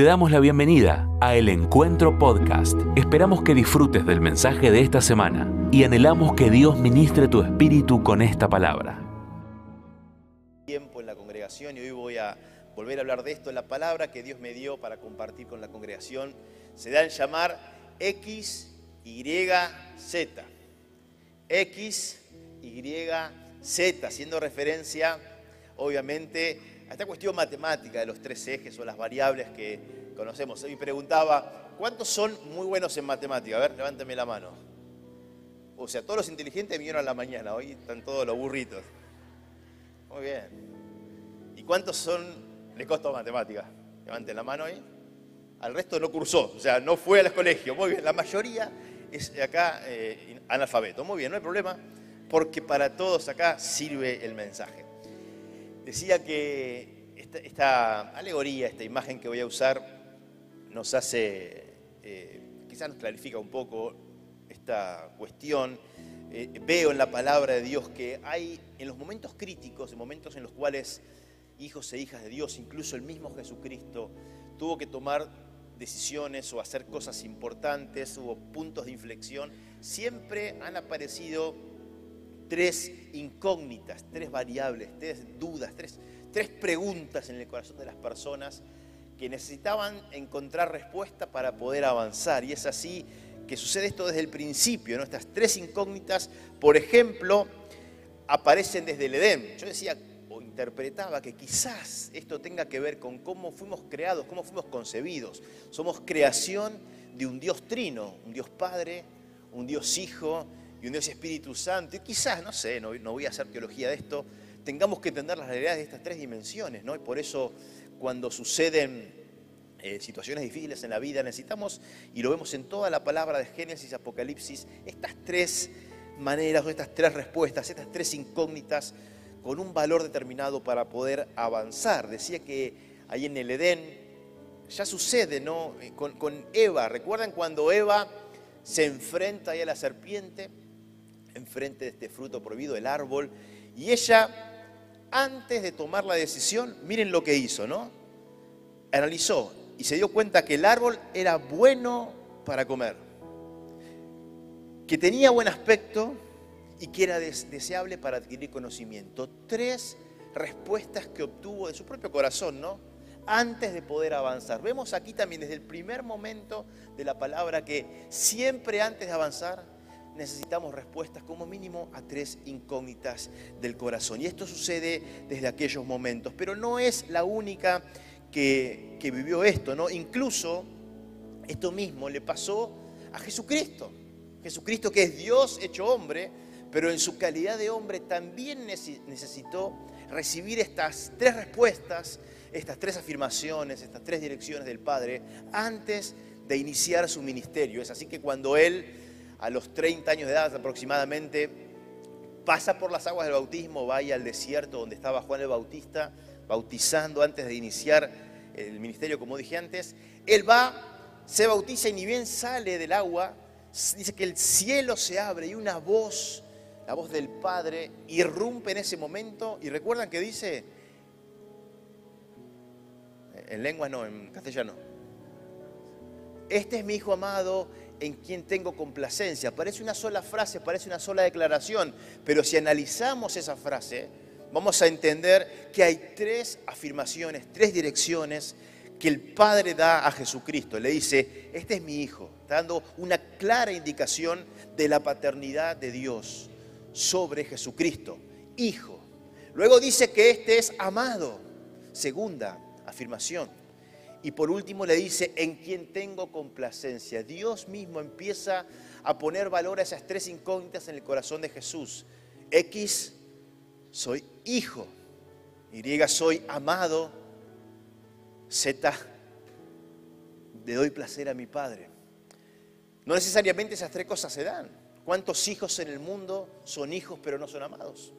Te damos la bienvenida a El Encuentro Podcast. Esperamos que disfrutes del mensaje de esta semana y anhelamos que Dios ministre tu espíritu con esta palabra. Tiempo en la congregación y hoy voy a volver a hablar de esto. La palabra que Dios me dio para compartir con la congregación se da en llamar X, Y, Z. X, Y, Z, haciendo referencia, obviamente, a esta cuestión matemática de los tres ejes o las variables que conocemos. Y preguntaba, ¿cuántos son muy buenos en matemática? A ver, levántame la mano. O sea, todos los inteligentes vinieron a la mañana, hoy están todos los burritos. Muy bien. ¿Y cuántos son, le costó matemática? Levanten la mano ahí. Al resto no cursó, o sea, no fue al colegio. Muy bien, la mayoría es acá eh, analfabeto. Muy bien, no hay problema, porque para todos acá sirve el mensaje. Decía que esta, alegoría, esta imagen que voy a usar, nos hace, eh, quizás nos clarifica un poco esta cuestión. Eh, veo en la palabra de Dios que hay en los momentos críticos, en momentos en los cuales hijos e hijas de Dios, incluso el mismo Jesucristo, tuvo que tomar decisiones o hacer cosas importantes, hubo puntos de inflexión, siempre han aparecido tres incógnitas, tres variables, tres dudas, tres, tres preguntas en el corazón de las personas que necesitaban encontrar respuesta para poder avanzar. Y es así que sucede esto desde el principio. ¿no? Estas tres incógnitas, por ejemplo, aparecen desde el Edén. Yo decía o interpretaba que quizás esto tenga que ver con cómo fuimos creados, cómo fuimos concebidos. Somos creación de un Dios trino, un Dios Padre, un Dios Hijo y un Dios Espíritu Santo, y quizás, no sé, no, voy a hacer teología de esto, tengamos que entender las realidades de estas tres dimensiones, ¿no? Y por eso cuando suceden eh, situaciones difíciles en la vida necesitamos, y lo vemos en toda la palabra de Génesis, Apocalipsis, estas tres maneras estas tres respuestas, estas tres incógnitas con un valor determinado para poder avanzar. Decía que ahí en el Edén ya sucede, ¿no? Eh, con, con Eva, ¿recuerdan cuando Eva se enfrenta ahí a la serpiente? Enfrente de este fruto prohibido, el árbol, y ella, antes de tomar la decisión, miren lo que hizo, ¿no? Analizó y se dio cuenta que el árbol era bueno para comer, que tenía buen aspecto y que era deseable para adquirir conocimiento. Tres respuestas que obtuvo de su propio corazón, ¿no? Antes de poder avanzar. Vemos aquí también desde el primer momento de la palabra que siempre antes de avanzar necesitamos respuestas como mínimo a tres incógnitas del corazón. Y esto sucede desde aquellos momentos, pero no es la única que, vivió esto, ¿no? Incluso esto mismo le pasó a Jesucristo. Jesucristo que es Dios hecho hombre, pero en su calidad de hombre también necesitó recibir estas tres respuestas, estas tres afirmaciones, estas tres direcciones del Padre antes de iniciar su ministerio. Es así que cuando Él a los 30 años de edad aproximadamente, pasa por las aguas del bautismo, vaya al desierto donde estaba Juan el Bautista, bautizando antes de iniciar el ministerio, como dije antes. Él va, se bautiza y ni bien sale del agua, dice que el cielo se abre y una voz, la voz del Padre, irrumpe en ese momento. Y recuerdan que dice, en lengua no, en castellano, este es mi Hijo amado en quien tengo complacencia. Parece una sola frase, parece una sola declaración, pero si analizamos esa frase, vamos a entender que hay tres afirmaciones, tres direcciones que el Padre da a Jesucristo. Le dice, este es mi Hijo, está dando una clara indicación de la paternidad de Dios sobre Jesucristo, Hijo. Luego dice que este es amado, segunda afirmación. Y por último le dice, en quien tengo complacencia. Dios mismo empieza a poner valor a esas tres incógnitas en el corazón de Jesús. X, soy hijo. Y, soy amado. Z, le doy placer a mi Padre. No necesariamente esas tres cosas se dan. ¿Cuántos hijos en el mundo son hijos pero no son amados?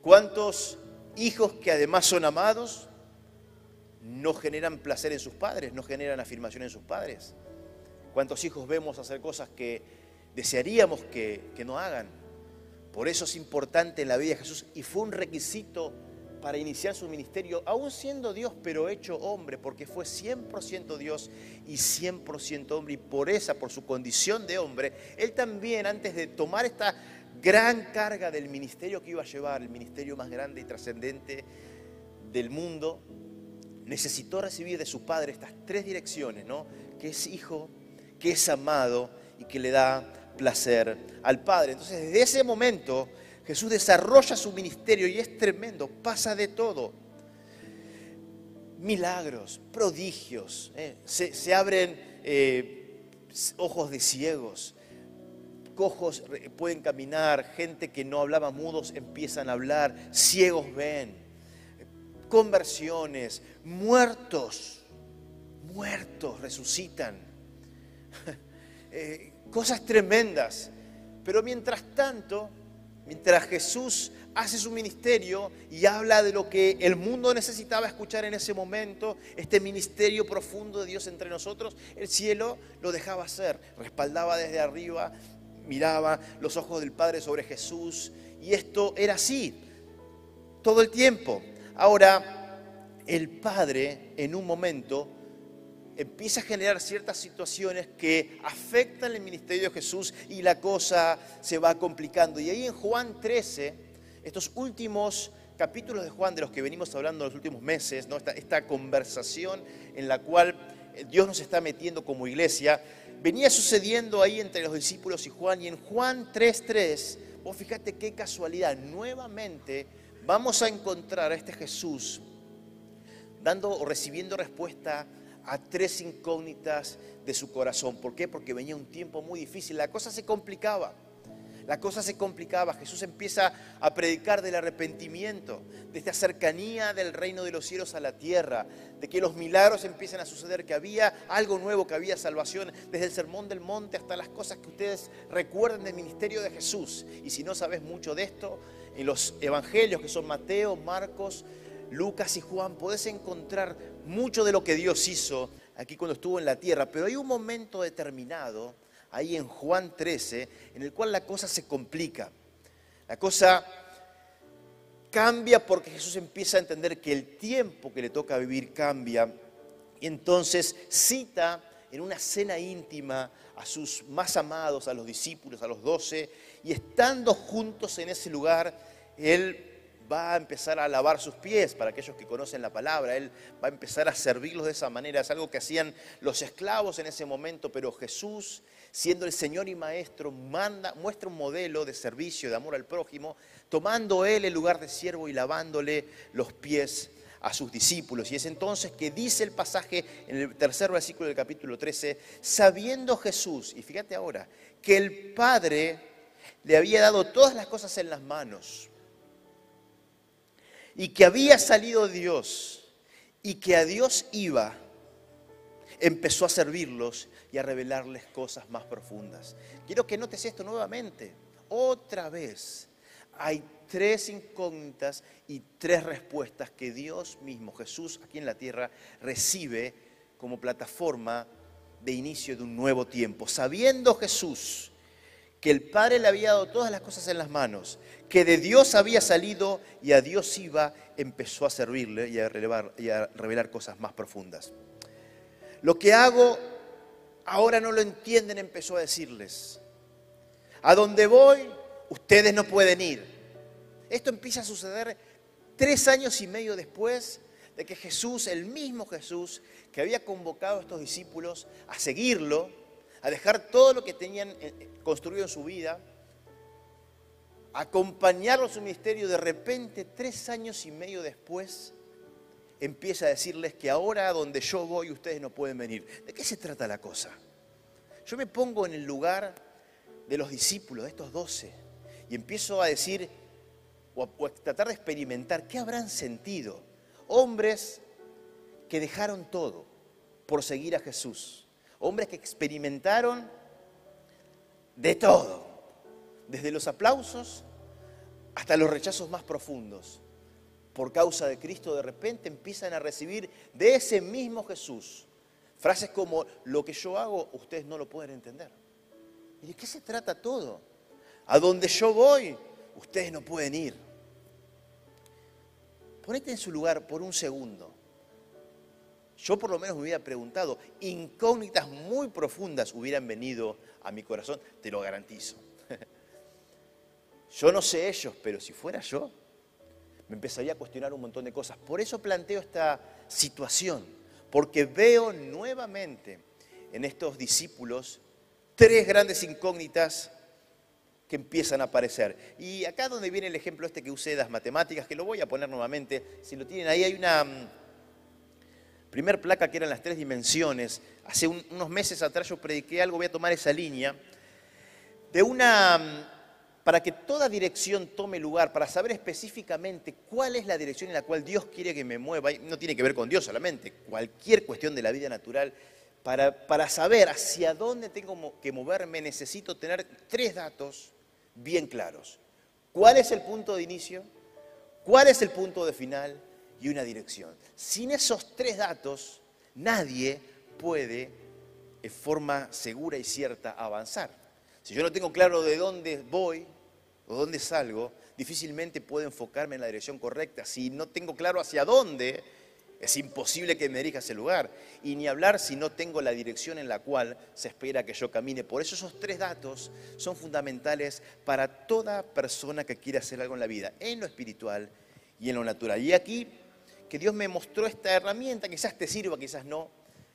¿Cuántos hijos que además son amados no generan placer en sus padres, no generan afirmación en sus padres. ¿Cuántos hijos vemos hacer cosas que desearíamos que, no hagan? Por eso es importante en la vida de Jesús y fue un requisito para iniciar su ministerio, aún siendo Dios, pero hecho hombre, porque fue 100% Dios y 100% hombre, y por esa, por su condición de hombre, Él también, antes de tomar esta gran carga del ministerio que iba a llevar, el ministerio más grande y trascendente del mundo, necesitó recibir de su Padre estas tres direcciones, ¿no? Que es hijo, que es amado y que le da placer al Padre. Entonces, desde ese momento, Jesús desarrolla su ministerio y es tremendo, pasa de todo. Milagros, prodigios, ¿eh? se, abren eh, ojos de ciegos, cojos pueden caminar, gente que no hablaba mudos empiezan a hablar, ciegos ven, conversiones, muertos, muertos resucitan, eh, cosas tremendas. Pero mientras tanto, mientras Jesús hace su ministerio y habla de lo que el mundo necesitaba escuchar en ese momento, este ministerio profundo de Dios entre nosotros, el cielo lo dejaba hacer, respaldaba desde arriba, miraba los ojos del Padre sobre Jesús y esto era así todo el tiempo. Ahora, el Padre en un momento empieza a generar ciertas situaciones que afectan el ministerio de Jesús y la cosa se va complicando. Y ahí en Juan 13, estos últimos capítulos de Juan de los que venimos hablando los últimos meses, ¿no? esta, esta conversación en la cual Dios nos está metiendo como iglesia, venía sucediendo ahí entre los discípulos y Juan. Y en Juan 3.3, vos fíjate qué casualidad, nuevamente vamos a encontrar a este Jesús dando o recibiendo respuesta a tres incógnitas de su corazón. ¿Por qué? Porque venía un tiempo muy difícil, la cosa se complicaba. La cosa se complicaba, Jesús empieza a predicar del arrepentimiento, de esta cercanía del reino de los cielos a la tierra, de que los milagros empiezan a suceder, que había algo nuevo, que había salvación, desde el sermón del monte hasta las cosas que ustedes recuerden del ministerio de Jesús. Y si no sabes mucho de esto, en los evangelios que son Mateo, Marcos, Lucas y Juan, podés encontrar mucho de lo que Dios hizo aquí cuando estuvo en la tierra, pero hay un momento determinado, ahí en Juan 13, en el cual la cosa se complica. La cosa cambia porque Jesús empieza a entender que el tiempo que le toca vivir cambia. Y entonces cita en una cena íntima a sus más amados, a los discípulos, a los doce, y estando juntos en ese lugar, Él va a empezar a lavar sus pies para aquellos que conocen la palabra, Él va a empezar a servirlos de esa manera. Es algo que hacían los esclavos en ese momento, pero Jesús, siendo el Señor y Maestro, manda, muestra un modelo de servicio, de amor al prójimo, tomando Él el lugar de siervo y lavándole los pies a sus discípulos. Y es entonces que dice el pasaje en el tercer versículo del capítulo 13, sabiendo Jesús, y fíjate ahora, que el Padre le había dado todas las cosas en las manos y que había salido Dios y que a Dios iba, empezó a servirlos y a revelarles cosas más profundas. Quiero que notes esto nuevamente. Otra vez, hay tres incógnitas y tres respuestas que Dios mismo, Jesús aquí en la tierra, recibe como plataforma de inicio de un nuevo tiempo. Sabiendo Jesús que el Padre le había dado todas las cosas en las manos, que de Dios había salido y a Dios iba, empezó a servirle y a, y a revelar cosas más profundas. Lo que hago ahora no lo entienden, empezó a decirles. A donde voy, ustedes no pueden ir. Esto empieza a suceder tres años y medio después de que Jesús, el mismo Jesús, que había convocado a estos discípulos a seguirlo, a dejar todo lo que tenían eh, eh, construido en su vida, acompañarlo a su ministerio, de repente, tres años y medio después, empieza a decirles que ahora donde yo voy ustedes no pueden venir. ¿De qué se trata la cosa? Yo me pongo en el lugar de los discípulos, de estos doce, y empiezo a decir, o a, tratar de experimentar, ¿qué habrán sentido? Hombres que dejaron todo por seguir a Jesús hombres que experimentaron de todo, desde los aplausos hasta los rechazos más profundos. Por causa de Cristo de repente empiezan a recibir de ese mismo Jesús frases como, lo que yo hago ustedes no lo pueden entender. ¿Y de qué se trata todo? A donde yo voy, ustedes no pueden ir. ponete en su lugar por un segundo. Yo por lo menos me hubiera preguntado, incógnitas muy profundas hubieran venido a mi corazón, te lo garantizo. Yo no sé ellos, pero si fuera yo, me empezaría a cuestionar un montón de cosas. Por eso planteo esta situación, porque veo nuevamente en estos discípulos tres grandes incógnitas que empiezan a aparecer. Y acá donde viene el ejemplo este que usé de las matemáticas, que lo voy a poner nuevamente, si lo tienen ahí, hay una mm, primer placa que eran las tres dimensiones. Hace unos meses atrás yo prediqué algo, voy a tomar esa línea, de una mm, para que toda dirección tome lugar, para saber específicamente cuál es la dirección en la cual Dios quiere que me mueva, y no tiene que ver con Dios solamente, cualquier cuestión de la vida natural, para, para saber hacia dónde tengo que moverme necesito tener tres datos bien claros. ¿Cuál es el punto de inicio? ¿Cuál es el punto de final? Y una dirección. Sin esos tres datos, nadie puede de forma segura y cierta avanzar. Si yo no tengo claro de dónde voy, o dónde salgo, difícilmente puedo enfocarme en la dirección correcta. Si no tengo claro hacia dónde, es imposible que me dirija a ese lugar. Y ni hablar si no tengo la dirección en la cual se espera que yo camine. Por eso esos tres datos son fundamentales para toda persona que quiera hacer algo en la vida, en lo espiritual y en lo natural. Y aquí que Dios me mostró esta herramienta, quizás te sirva, quizás no.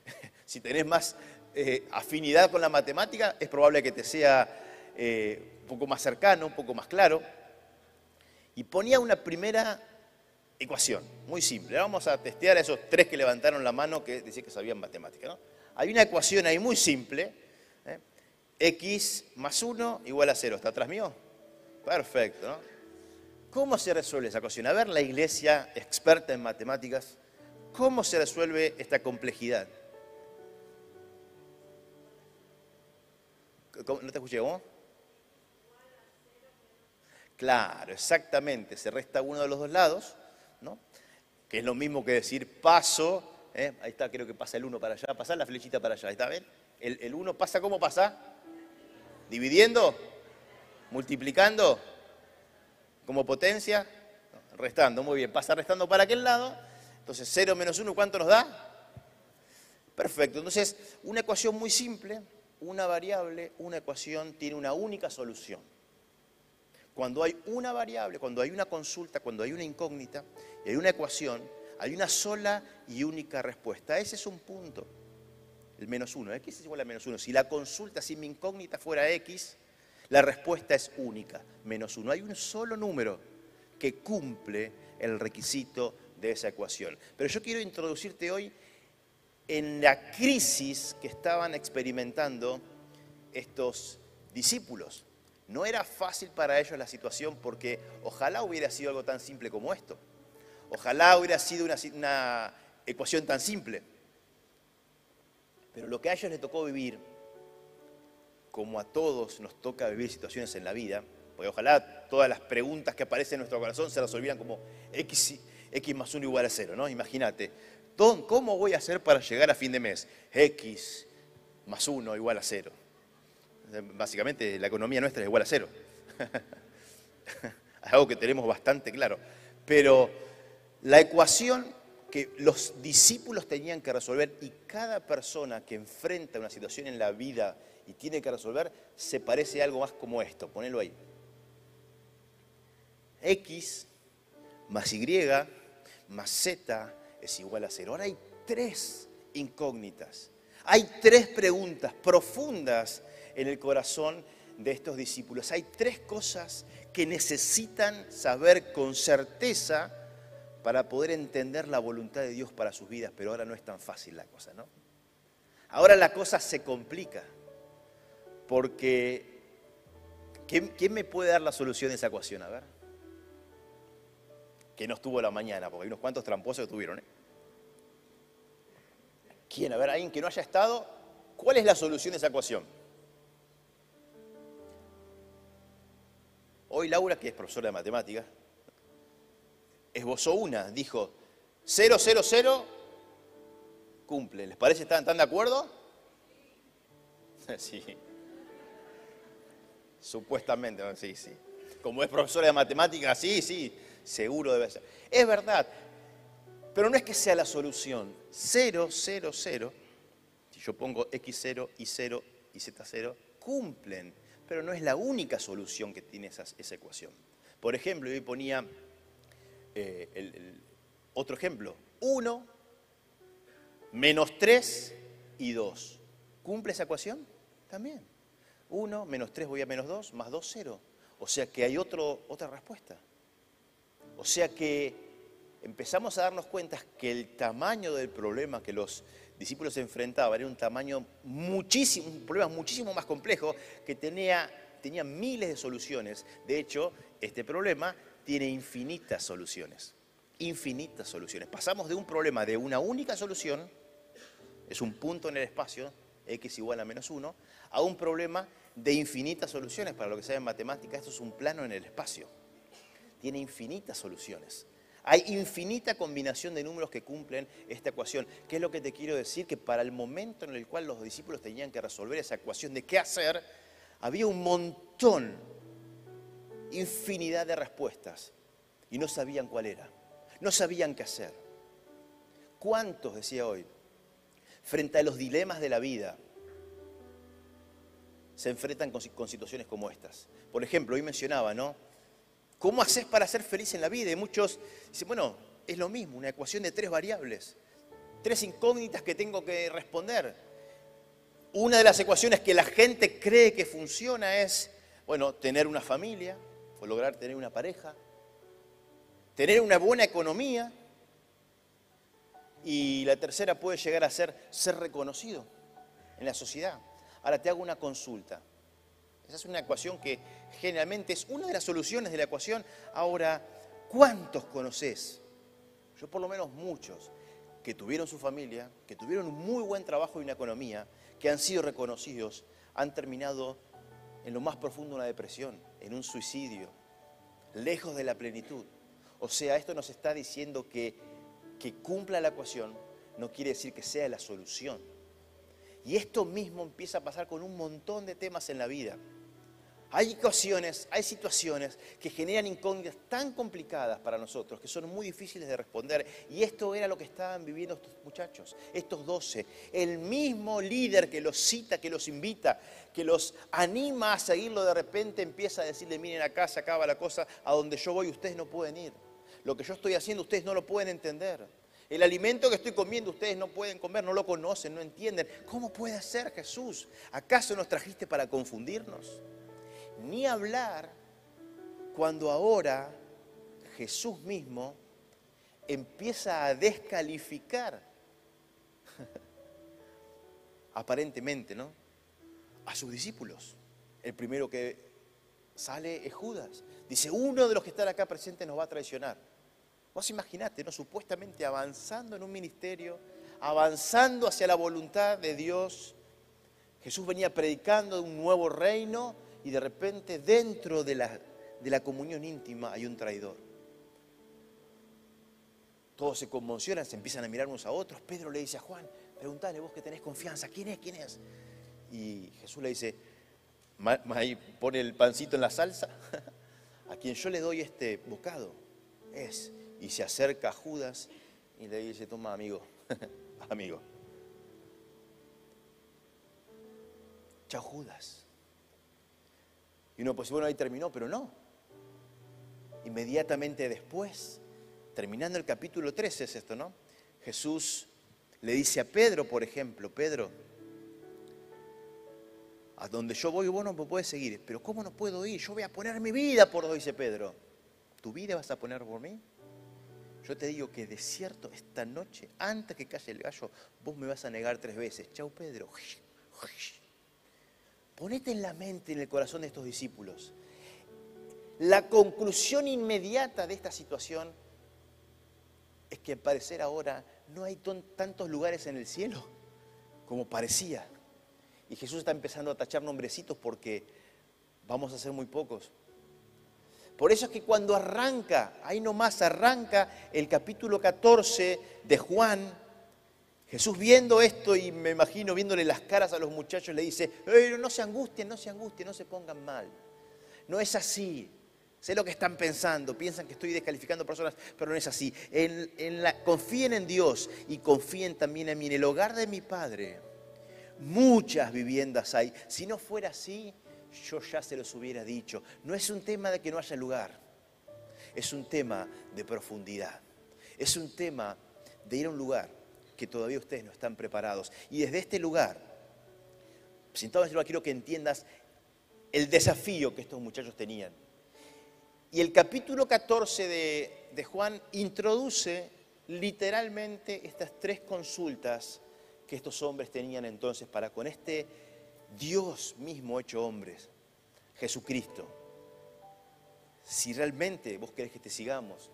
si tenés más eh, afinidad con la matemática, es probable que te sea eh, un poco más cercano, un poco más claro, y ponía una primera ecuación, muy simple. Vamos a testear a esos tres que levantaron la mano que decían que sabían matemática. Hay una ecuación ahí muy simple, ¿eh? x más 1 igual a 0. ¿Está atrás mío? Perfecto. ¿Cómo se resuelve esa ecuación? A ver, la iglesia experta en matemáticas, ¿cómo se resuelve esta complejidad? ¿No te escuché vos? Claro, exactamente. Se resta uno de los dos lados, ¿no? Que es lo mismo que decir paso. ¿eh? Ahí está, creo que pasa el 1 para allá. Pasar la flechita para allá. ¿Está bien? El 1 pasa, ¿cómo pasa? ¿Dividiendo? ¿Multiplicando? ¿Como potencia? restando, muy bien. Pasa restando para aquel lado. Entonces, 0 menos 1, ¿cuánto nos da? Perfecto. Entonces, una ecuación muy simple, una variable, una ecuación tiene una única solución. Cuando hay una variable, cuando hay una consulta, cuando hay una incógnita y hay una ecuación, hay una sola y única respuesta. Ese es un punto, el menos uno. X es igual a menos uno. Si la consulta, si mi incógnita fuera X, la respuesta es única, menos uno. Hay un solo número que cumple el requisito de esa ecuación. Pero yo quiero introducirte hoy en la crisis que estaban experimentando estos discípulos. No era fácil para ellos la situación porque ojalá hubiera sido algo tan simple como esto. Ojalá hubiera sido una, ecuación tan simple. Pero lo que a ellos les tocó vivir, como a todos nos toca vivir situaciones en la vida, porque ojalá todas las preguntas que aparecen en nuestro corazón se resolvieran como X, X más 1 igual a 0, ¿no? Imagínate, ¿cómo voy a hacer para llegar a fin de mes? X más 1 igual a 0. Básicamente la economía nuestra es igual a cero. Algo que tenemos bastante claro. Pero la ecuación que los discípulos tenían que resolver y cada persona que enfrenta una situación en la vida y tiene que resolver, se parece a algo más como esto. Ponelo ahí. X más Y más Z es igual a cero. Ahora hay tres incógnitas. Hay tres preguntas profundas en el corazón de estos discípulos. Hay tres cosas que necesitan saber con certeza para poder entender la voluntad de Dios para sus vidas, pero ahora no es tan fácil la cosa, ¿no? Ahora la cosa se complica, porque ¿quién, me puede dar la solución a esa ecuación? A ver. Que no estuvo la mañana, porque hay unos cuantos tramposos que tuvieron, ¿eh? ¿Quién? A ver, alguien que no haya estado. ¿Cuál es la solución de esa ecuación? Hoy Laura, que es profesora de matemáticas, esbozó una, dijo 0, 0, 0, cumple. ¿Les parece? ¿Están, ¿Están de acuerdo? Sí. Supuestamente, sí, sí. Como es profesora de matemáticas, sí, sí, seguro debe ser. Es verdad, Pero no es que sea la solución. 0, 0, 0. Si yo pongo x0, y0 y z0, cumplen. Pero no es la única solución que tiene esa, ecuación. Por ejemplo, yo ponía eh, otro ejemplo. 1 menos 3 y 2. ¿Cumple esa ecuación? También. 1 menos 3 voy a menos 2, más 2, 0. O sea que hay otra respuesta. O sea que empezamos a darnos cuenta que el tamaño del problema que los discípulos enfrentaban era un tamaño muchísimo, un problema muchísimo más complejo que tenía, tenía miles de soluciones. De hecho, este problema tiene infinitas soluciones. Infinitas soluciones. Pasamos de un problema de una única solución, es un punto en el espacio, x igual a menos 1, a un problema de infinitas soluciones. Para lo que sea en matemática, esto es un plano en el espacio. Tiene infinitas soluciones. Hay infinita combinación de números que cumplen esta ecuación. ¿Qué es lo que te quiero decir? Que para el momento en el cual los discípulos tenían que resolver esa ecuación de qué hacer, había un montón, infinidad de respuestas y no sabían cuál era. No sabían qué hacer. ¿Cuántos, decía hoy, frente a los dilemas de la vida, se enfrentan con, situaciones como estas. Por ejemplo, hoy mencionaba, ¿no? ¿Cómo haces para ser feliz en la vida? Y muchos dicen, bueno, es lo mismo, una ecuación de tres variables, tres incógnitas que tengo que responder. Una de las ecuaciones que la gente cree que funciona es, bueno, tener una familia, o lograr tener una pareja, tener una buena economía, y la tercera puede llegar a ser ser reconocido en la sociedad. Ahora te hago una consulta. Esa es una ecuación que generalmente es una de las soluciones de la ecuación. Ahora, ¿cuántos conoces? Yo por lo menos muchos que tuvieron su familia, que tuvieron un muy buen trabajo y una economía, que han sido reconocidos, han terminado en lo más profundo de una depresión, en un suicidio, lejos de la plenitud. O sea, esto nos está diciendo que que cumpla la ecuación no quiere decir que sea la solución. Y esto mismo empieza a pasar con un montón de temas en la vida. Hay ecuaciones, hay situaciones que generan incógnitas tan complicadas para nosotros que son muy difíciles de responder. Y esto era lo que estaban viviendo estos muchachos, estos doce. El mismo líder que los cita, que los invita, que los anima a seguirlo, de repente empieza a decirle, miren acá se acaba la cosa, a donde yo voy ustedes no pueden ir. Lo que yo estoy haciendo ustedes no lo pueden entender. El alimento que estoy comiendo ustedes no pueden comer, no lo conocen, no entienden. ¿Cómo puede ser Jesús? ¿Acaso nos trajiste para confundirnos? Ni hablar cuando ahora Jesús mismo empieza a descalificar, aparentemente, ¿no? A sus discípulos. El primero que sale es Judas. Dice, uno de los que están acá presentes nos va a traicionar. Vos imaginate, ¿no? Supuestamente avanzando en un ministerio, avanzando hacia la voluntad de Dios. Jesús venía predicando de un nuevo reino y de repente dentro de la, de la comunión íntima hay un traidor. Todos se conmocionan, se empiezan a mirar unos a otros. Pedro le dice a Juan, pregúntale vos que tenés confianza, ¿quién es? ¿Quién es? Y Jesús le dice, ahí pone el pancito en la salsa, a quien yo le doy este bocado es y se acerca a Judas y le dice, toma amigo, amigo. Chao Judas. Y uno pues bueno, ahí terminó, pero no. Inmediatamente después, terminando el capítulo 13 es esto, ¿no? Jesús le dice a Pedro, por ejemplo, Pedro, a donde yo voy vos no me puedes seguir, pero ¿cómo no puedo ir? Yo voy a poner mi vida por vos, dice Pedro. ¿Tu vida vas a poner por mí? Yo te digo que de cierto, esta noche, antes que calle el gallo, vos me vas a negar tres veces. Chau, Pedro. Ponete en la mente, en el corazón de estos discípulos. La conclusión inmediata de esta situación es que al parecer ahora no hay tantos lugares en el cielo como parecía. Y Jesús está empezando a tachar nombrecitos porque vamos a ser muy pocos. Por eso es que cuando arranca, ahí nomás arranca el capítulo 14 de Juan, Jesús viendo esto y me imagino viéndole las caras a los muchachos, le dice, no se angustien, no se angustien, no se pongan mal. No es así. Sé lo que están pensando, piensan que estoy descalificando personas, pero no es así. En, la, confíen en Dios y confíen también en mí. En el hogar de mi Padre, muchas viviendas hay. Si no fuera así, yo ya se los hubiera dicho. No es un tema de que no haya lugar, es un tema de profundidad. Es un tema de ir a un lugar que todavía ustedes no están preparados. Y desde este lugar, sin todo quiero que entiendas el desafío que estos muchachos tenían y el capítulo 14 de, Juan introduce literalmente estas tres consultas que estos hombres tenían entonces para con este Dios mismo hecho hombres, Jesucristo. Si realmente vos querés que te sigamos,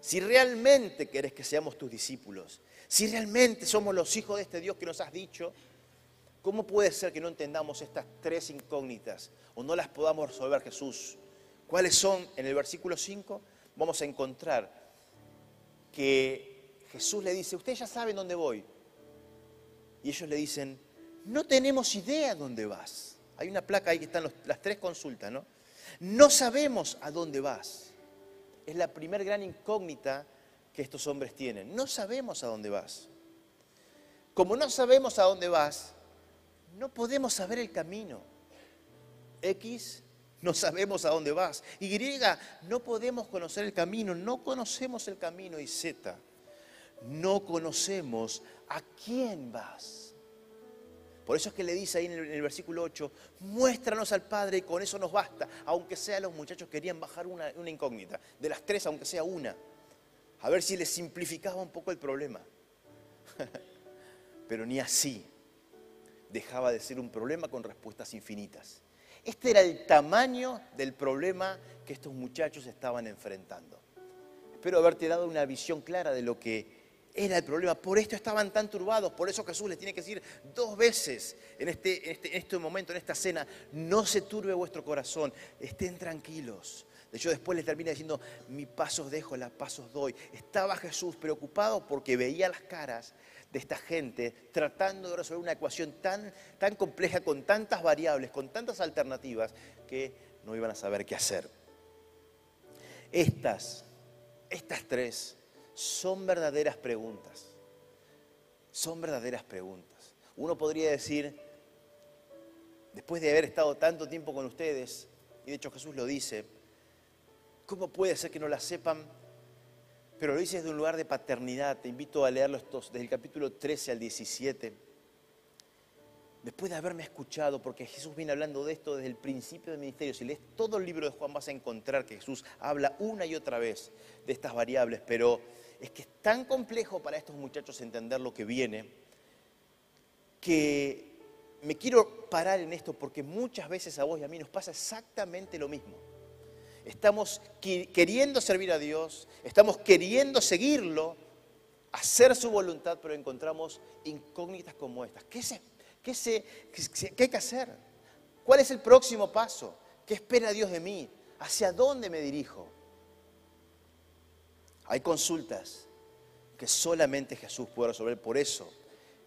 si realmente querés que seamos tus discípulos, si realmente somos los hijos de este Dios que nos has dicho, ¿cómo puede ser que no entendamos estas tres incógnitas o no las podamos resolver Jesús? ¿Cuáles son? En el versículo 5 vamos a encontrar que Jesús le dice, ustedes ya saben dónde voy. Y ellos le dicen, no tenemos idea dónde vas. Hay una placa ahí que están las tres consultas, ¿no? No sabemos a dónde vas. Es la primer gran incógnita que estos hombres tienen. No sabemos a dónde vas. Como no sabemos a dónde vas, no podemos saber el camino. X no sabemos a dónde vas. Y, no podemos conocer el camino, no conocemos el camino. Y Z, no conocemos a quién vas. Por eso es que le dice ahí en el, versículo 8, muéstranos al Padre y con eso nos basta, aunque sea los muchachos querían bajar una, una incógnita, de las tres aunque sea una, a ver si les simplificaba un poco el problema. Pero ni así dejaba de ser un problema con respuestas infinitas. Este era el tamaño del problema que estos muchachos estaban enfrentando. Espero haberte dado una visión clara de lo que era el problema. Por esto estaban tan turbados, por eso Jesús les tiene que decir dos veces en este, este, en este momento, en esta cena, no se turbe vuestro corazón, estén tranquilos. De hecho, después les termina diciendo, mi pasos dejo, la pasos doy. Estaba Jesús preocupado porque veía las caras de esta gente tratando de resolver una ecuación tan, tan compleja, con tantas variables, con tantas alternativas, que no iban a saber qué hacer. Estas, estas tres son verdaderas preguntas. Son verdaderas preguntas. Uno podría decir, después de haber estado tanto tiempo con ustedes, y de hecho Jesús lo dice, ¿cómo puede ser que no las sepan pero lo dice desde un lugar de paternidad. Te invito a leerlo estos, desde el capítulo 13 al 17. Después de haberme escuchado, porque Jesús viene hablando de esto desde el principio del ministerio, si lees todo el libro de Juan vas a encontrar que Jesús habla una y otra vez de estas variables, pero es que es tan complejo para estos muchachos entender lo que viene, que me quiero parar en esto porque muchas veces a vos y a mí nos pasa exactamente lo mismo estamos queriendo servir a Dios, estamos queriendo seguirlo, hacer su voluntad, pero encontramos incógnitas como estas. ¿Qué, qué hay que hacer? ¿Cuál es el próximo paso? ¿Qué espera Dios de mí? ¿Hacia dónde me dirijo? Hay consultas que solamente Jesús puede resolver. Por eso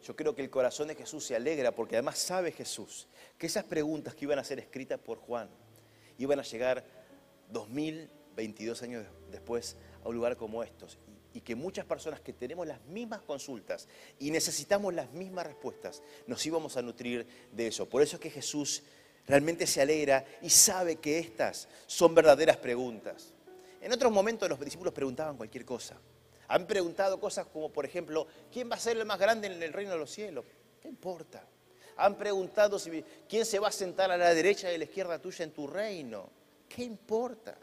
yo creo que el corazón de Jesús se alegra porque además sabe Jesús que esas preguntas que iban a ser escritas por Juan iban a llegar 2022 años después a un lugar como estos y que muchas personas que tenemos las mismas consultas y necesitamos las mismas respuestas, nos íbamos a nutrir de eso. Por eso es que Jesús realmente se alegra y sabe que estas son verdaderas preguntas. En otros momentos los discípulos preguntaban cualquier cosa. Han preguntado cosas como, por ejemplo, ¿quién va a ser el más grande en el reino de los cielos? ¿Qué importa? Han preguntado si, quién se va a sentar a la derecha y a la izquierda tuya en tu reino. ¿Qué importa?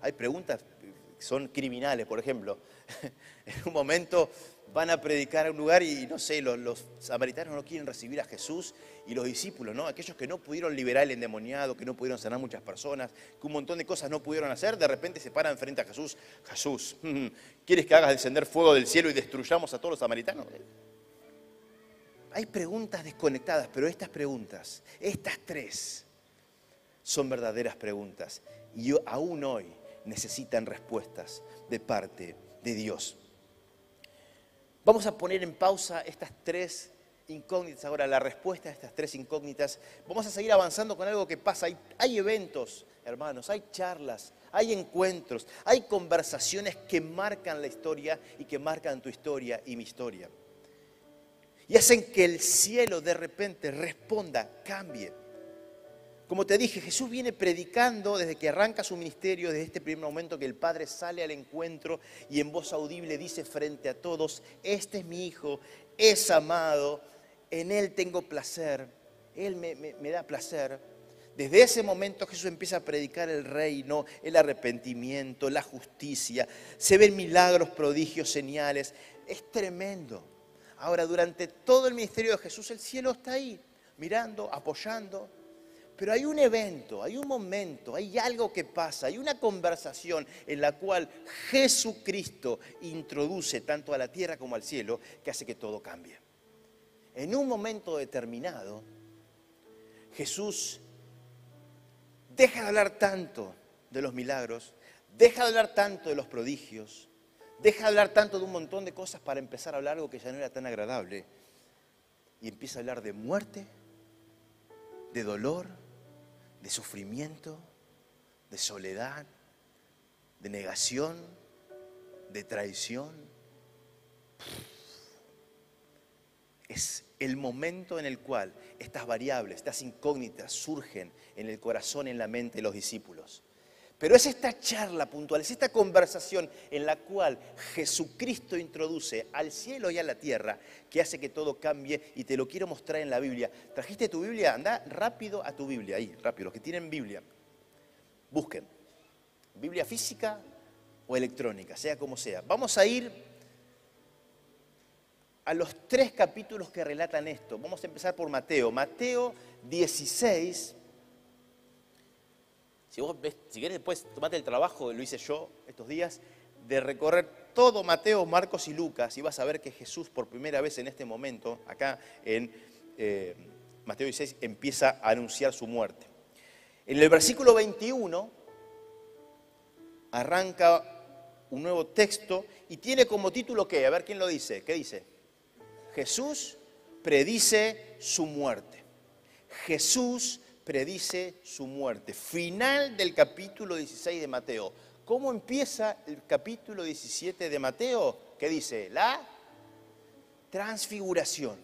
Hay preguntas que son criminales, por ejemplo. En un momento van a predicar a un lugar y, no sé, los, samaritanos no quieren recibir a Jesús y los discípulos, ¿no? Aquellos que no pudieron liberar el endemoniado, que no pudieron sanar muchas personas, que un montón de cosas no pudieron hacer, de repente se paran frente a Jesús. Jesús, ¿quieres que hagas descender fuego del cielo y destruyamos a todos los samaritanos? Hay preguntas desconectadas, pero estas preguntas, estas tres, son verdaderas preguntas y aún hoy necesitan respuestas de parte de Dios. Vamos a poner en pausa estas tres incógnitas ahora, la respuesta a estas tres incógnitas. Vamos a seguir avanzando con algo que pasa. Hay, hay, eventos, hermanos, hay charlas, hay encuentros, hay conversaciones que marcan la historia y que marcan tu historia y mi historia. Y hacen que el cielo de repente responda, cambie. Como te dije, Jesús viene predicando desde que arranca su ministerio, desde este primer momento que el Padre sale al encuentro y en voz audible dice frente a todos, este es mi Hijo, es amado, en Él tengo placer, Él me, da placer. Desde ese momento Jesús empieza a predicar el reino, el arrepentimiento, la justicia, se ven milagros, prodigios, señales, es tremendo. Ahora, durante todo el ministerio de Jesús, el cielo está ahí, mirando, apoyando, pero hay un evento, hay un momento, hay algo que pasa, hay una conversación en la cual Jesucristo introduce tanto a la tierra como al cielo que hace que todo cambie. En un momento determinado, Jesús deja de hablar tanto de los milagros, deja de hablar tanto de los prodigios, deja de hablar tanto de un montón de cosas para empezar a hablar algo que ya no era tan agradable y empieza a hablar de muerte, de dolor, de sufrimiento, de soledad, de negación, de traición. Es el momento en el cual estas variables, estas incógnitas surgen en el corazón, en la mente de los discípulos. Pero es esta charla puntual, es esta conversación en la cual Jesucristo introduce al cielo y a la tierra que hace que todo cambie y te lo quiero mostrar en la Biblia. ¿Trajiste tu Biblia? Anda rápido a tu Biblia, ahí, rápido, los que tienen Biblia. Busquen. Biblia física o electrónica, sea como sea. Vamos a ir a los tres capítulos que relatan esto. Vamos a empezar por Mateo. Mateo 16, si vos ves, si querés después tomate el trabajo, lo hice yo estos días, de recorrer todo Mateo, Marcos y Lucas y vas a ver que Jesús por primera vez en este momento, acá en eh, Mateo 16, empieza a anunciar su muerte. En el versículo 21 arranca un nuevo texto y tiene como título ¿qué? A ver quién lo dice. ¿Qué dice? Jesús predice su muerte. Jesús predice su muerte. Final del capítulo 16 de Mateo. ¿Cómo empieza el capítulo 17 de Mateo? ¿Qué dice? La transfiguración.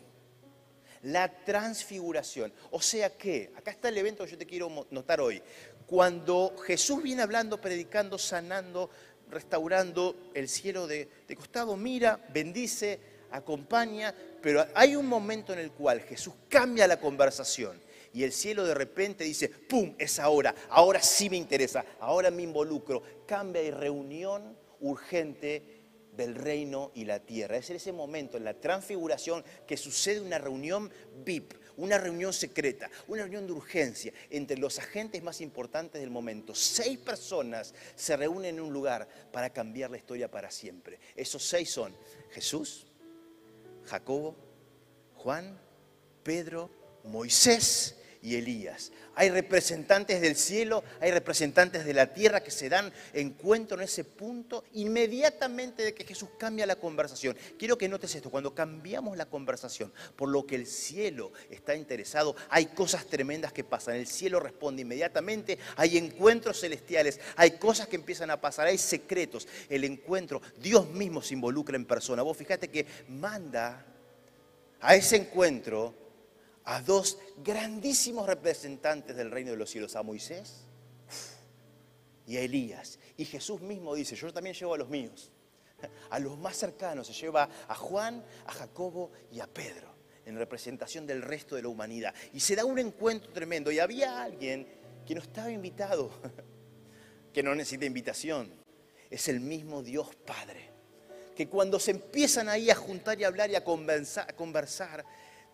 La transfiguración. O sea que, acá está el evento que yo te quiero notar hoy. Cuando Jesús viene hablando, predicando, sanando, restaurando el cielo de, de costado, mira, bendice, acompaña, pero hay un momento en el cual Jesús cambia la conversación y el cielo de repente dice, ¡pum! Es ahora, ahora sí me interesa, ahora me involucro. Cambia de reunión urgente del reino y la tierra. Es en ese momento, en la transfiguración, que sucede una reunión VIP, una reunión secreta, una reunión de urgencia entre los agentes más importantes del momento. Seis personas se reúnen en un lugar para cambiar la historia para siempre. Esos seis son Jesús, Jacobo, Juan, Pedro, Moisés y Elías. Hay representantes del cielo, hay representantes de la tierra que se dan encuentro en ese punto inmediatamente de que Jesús cambia la conversación. Quiero que notes esto, cuando cambiamos la conversación por lo que el cielo está interesado, hay cosas tremendas que pasan. El cielo responde inmediatamente, hay encuentros celestiales, hay cosas que empiezan a pasar, hay secretos. El encuentro, Dios mismo se involucra en persona. Vos fíjate que manda a ese encuentro a dos grandísimos representantes del reino de los cielos, a Moisés y a Elías. Y Jesús mismo dice, yo también llevo a los míos. A los más cercanos se lleva a Juan, a Jacobo y a Pedro, en representación del resto de la humanidad. Y se da un encuentro tremendo. Y había alguien que no estaba invitado, que no necesita invitación. Es el mismo Dios Padre. Que cuando se empiezan ahí a juntar y a hablar y a conversar, a conversar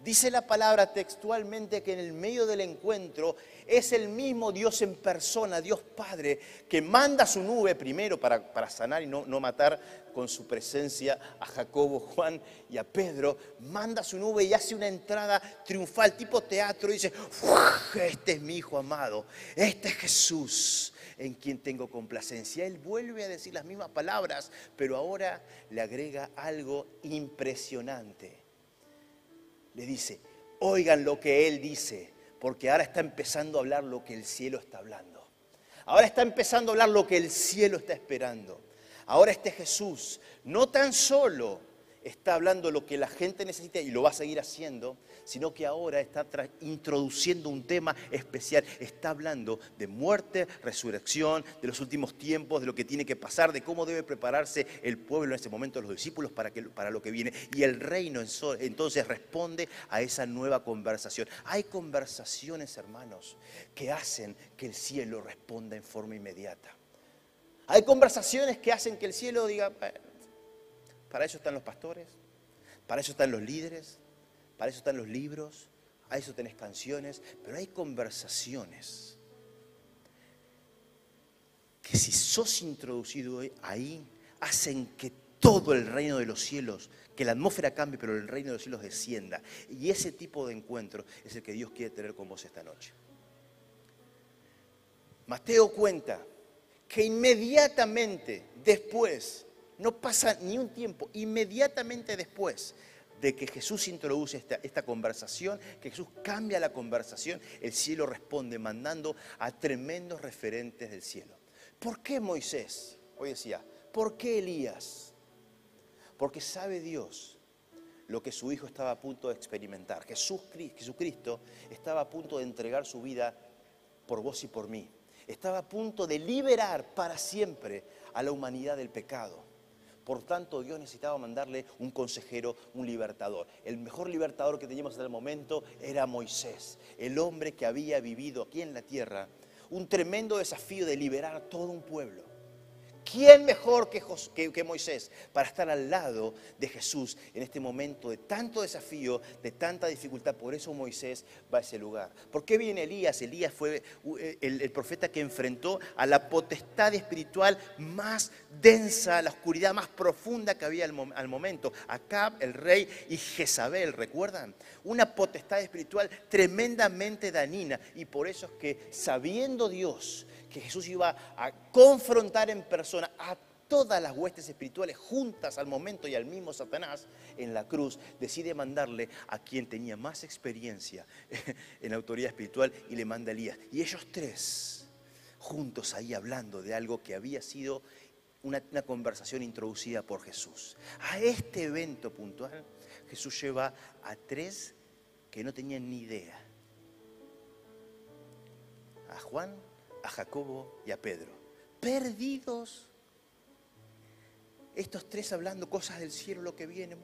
Dice la palabra textualmente que en el medio del encuentro es el mismo Dios en persona, Dios Padre, que manda su nube primero para, sanar y no, no, matar con su presencia a Jacobo, Juan y a Pedro. Manda su nube y hace una entrada triunfal, tipo teatro, y dice, este es mi Hijo amado, este es Jesús en quien tengo complacencia. Él vuelve a decir las mismas palabras, pero ahora le agrega algo impresionante le dice, oigan lo que Él dice, porque ahora está empezando a hablar lo que el cielo está hablando. Ahora está empezando a hablar lo que el cielo está esperando. Ahora este Jesús no tan solo está hablando lo que la gente necesita y lo va a seguir haciendo, sino que ahora está introduciendo un tema especial. Está hablando de muerte, resurrección, de los últimos tiempos, de lo que tiene que pasar, de cómo debe prepararse el pueblo en ese momento, los discípulos para, que, para lo que viene. Y el reino entonces responde a esa nueva conversación. Hay conversaciones, hermanos, que hacen que el cielo responda en forma inmediata. Hay conversaciones que hacen que el cielo diga, para eso están los pastores, para eso están los líderes, para eso están los libros, a eso tenés canciones, pero hay conversaciones que si sos introducido ahí, hacen que todo el reino de los cielos, que la atmósfera cambie, pero el reino de los cielos descienda. Y ese tipo de encuentro es el que Dios quiere tener con vos esta noche. Mateo cuenta que inmediatamente después no pasa ni un tiempo, inmediatamente después de que Jesús introduce esta, conversación, que Jesús cambia la conversación, el cielo responde mandando a tremendos referentes del cielo. ¿Por qué Moisés? Hoy decía, ¿por qué Elías? Porque sabe Dios lo que su hijo estaba a punto de experimentar. Jesús, Jesucristo estaba a punto de entregar su vida por vos y por mí. Estaba a punto de liberar para siempre a la humanidad del pecado. Por tanto, Dios necesitaba mandarle un consejero, un libertador. El mejor libertador que teníamos en el momento era Moisés, el hombre que había vivido aquí en la tierra un tremendo desafío de liberar a todo un pueblo. ¿Quién mejor que, Moisés para estar al lado de Jesús en este momento de tanto desafío, de tanta dificultad? Por eso Moisés va a ese lugar. ¿Por qué viene Elías? Elías fue eh, el, profeta que enfrentó a la potestad espiritual más densa, la oscuridad más profunda que había al, momento. Acab, el rey, y Jezabel, ¿recuerdan? Una potestad espiritual tremendamente dañina. Y por eso es que sabiendo Dios que Jesús iba a confrontar en persona a todas las huestes espirituales juntas al momento y al mismo Satanás en la cruz, decide mandarle a quien tenía más experiencia en autoridad espiritual y le manda a Elías. Y ellos tres, juntos ahí hablando de algo que había sido una, una conversación introducida por Jesús. A este evento puntual, Jesús lleva a tres que no tenían ni idea. A Juan, a Jacobo y a Pedro. Perdidos. Estos tres hablando cosas del cielo, lo que viene,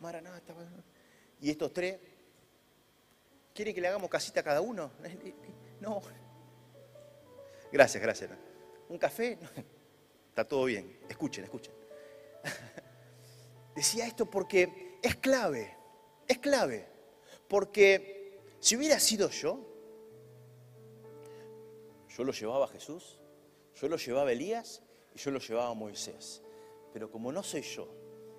Maranata. Y estos tres, ¿quieren que le hagamos casita a cada uno? No. Gracias, gracias. ¿Un café? Está todo bien. Escuchen, escuchen. Decía esto porque es clave, es clave. Porque si hubiera sido yo, yo lo llevaba a Jesús, yo lo llevaba a Elías y yo lo llevaba a Moisés. Pero como no soy yo,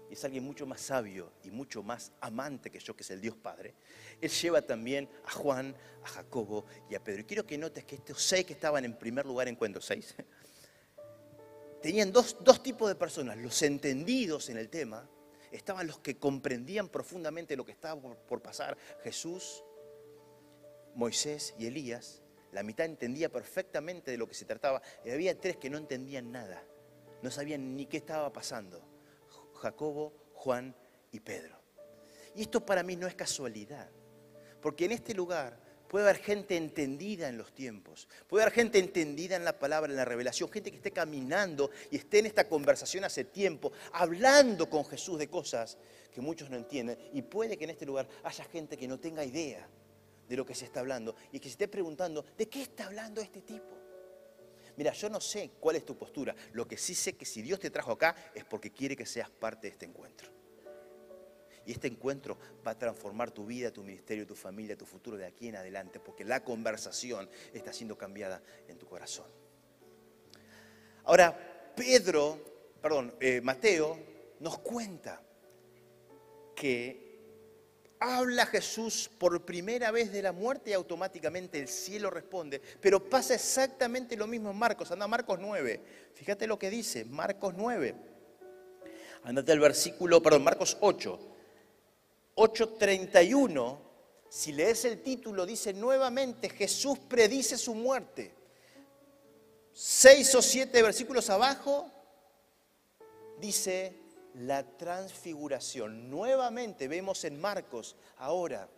y es alguien mucho más sabio y mucho más amante que yo, que es el Dios Padre, Él lleva también a Juan, a Jacobo y a Pedro. Y quiero que notes que estos seis que estaban en primer lugar en cuento, seis, tenían dos, dos tipos de personas, los entendidos en el tema, estaban los que comprendían profundamente lo que estaba por pasar, Jesús, Moisés y Elías, la mitad entendía perfectamente de lo que se trataba. Y había tres que no entendían nada. No sabían ni qué estaba pasando. Jacobo, Juan y Pedro. Y esto para mí no es casualidad. Porque en este lugar puede haber gente entendida en los tiempos. Puede haber gente entendida en la palabra, en la revelación. Gente que esté caminando y esté en esta conversación hace tiempo, hablando con Jesús de cosas que muchos no entienden. Y puede que en este lugar haya gente que no tenga idea de lo que se está hablando y que se esté preguntando, ¿de qué está hablando este tipo? Mira, yo no sé cuál es tu postura. Lo que sí sé que si Dios te trajo acá es porque quiere que seas parte de este encuentro. Y este encuentro va a transformar tu vida, tu ministerio, tu familia, tu futuro de aquí en adelante, porque la conversación está siendo cambiada en tu corazón. Ahora, Pedro, perdón, eh, Mateo nos cuenta que habla Jesús por primera vez de la muerte y automáticamente el cielo responde. Pero pasa exactamente lo mismo en Marcos. Anda Marcos 9. Fíjate lo que dice, Marcos 9. Andate al versículo, perdón, Marcos 8. 8:31, si lees el título, dice nuevamente, Jesús predice su muerte. Seis o siete versículos abajo, dice la transfiguración. Nuevamente vemos en Marcos ahora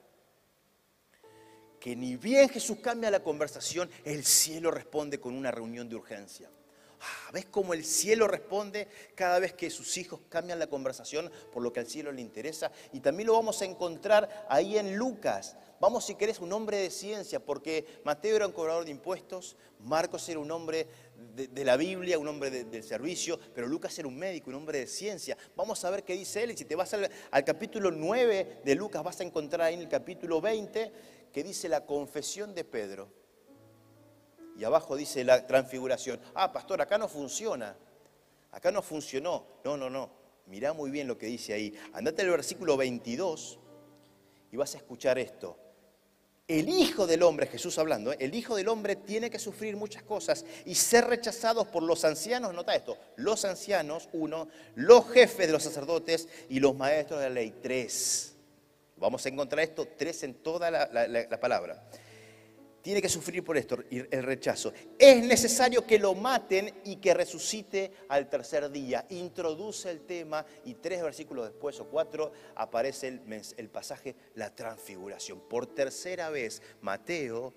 que ni bien Jesús cambia la conversación, el cielo responde con una reunión de urgencia. Ah, ¿Ves cómo el cielo responde cada vez que sus hijos cambian la conversación por lo que al cielo le interesa? Y también lo vamos a encontrar ahí en Lucas. Vamos, si querés, un hombre de ciencia, porque Mateo era un cobrador de impuestos, Marcos era un hombre de, la Biblia, un hombre del servicio, pero Lucas era un médico, un hombre de ciencia. Vamos a ver qué dice él. Y si te vas al, al capítulo 9 de Lucas, vas a encontrar ahí en el capítulo 20 que dice la confesión de Pedro. Y abajo dice la transfiguración. Ah, pastor, acá no funciona. Acá no funcionó. No, no, no. Mirá muy bien lo que dice ahí. Andate al versículo 22 y vas a escuchar esto. El Hijo del Hombre, Jesús hablando, ¿eh? el Hijo del Hombre tiene que sufrir muchas cosas y ser rechazados por los ancianos, nota esto, los ancianos, uno, los jefes de los sacerdotes y los maestros de la ley, tres. Vamos a encontrar esto, tres en toda la palabra tiene que sufrir por esto el rechazo. Es necesario que lo maten y que resucite al tercer día. Introduce el tema y tres versículos después o cuatro aparece el, pasaje la transfiguración. Por tercera vez, Mateo,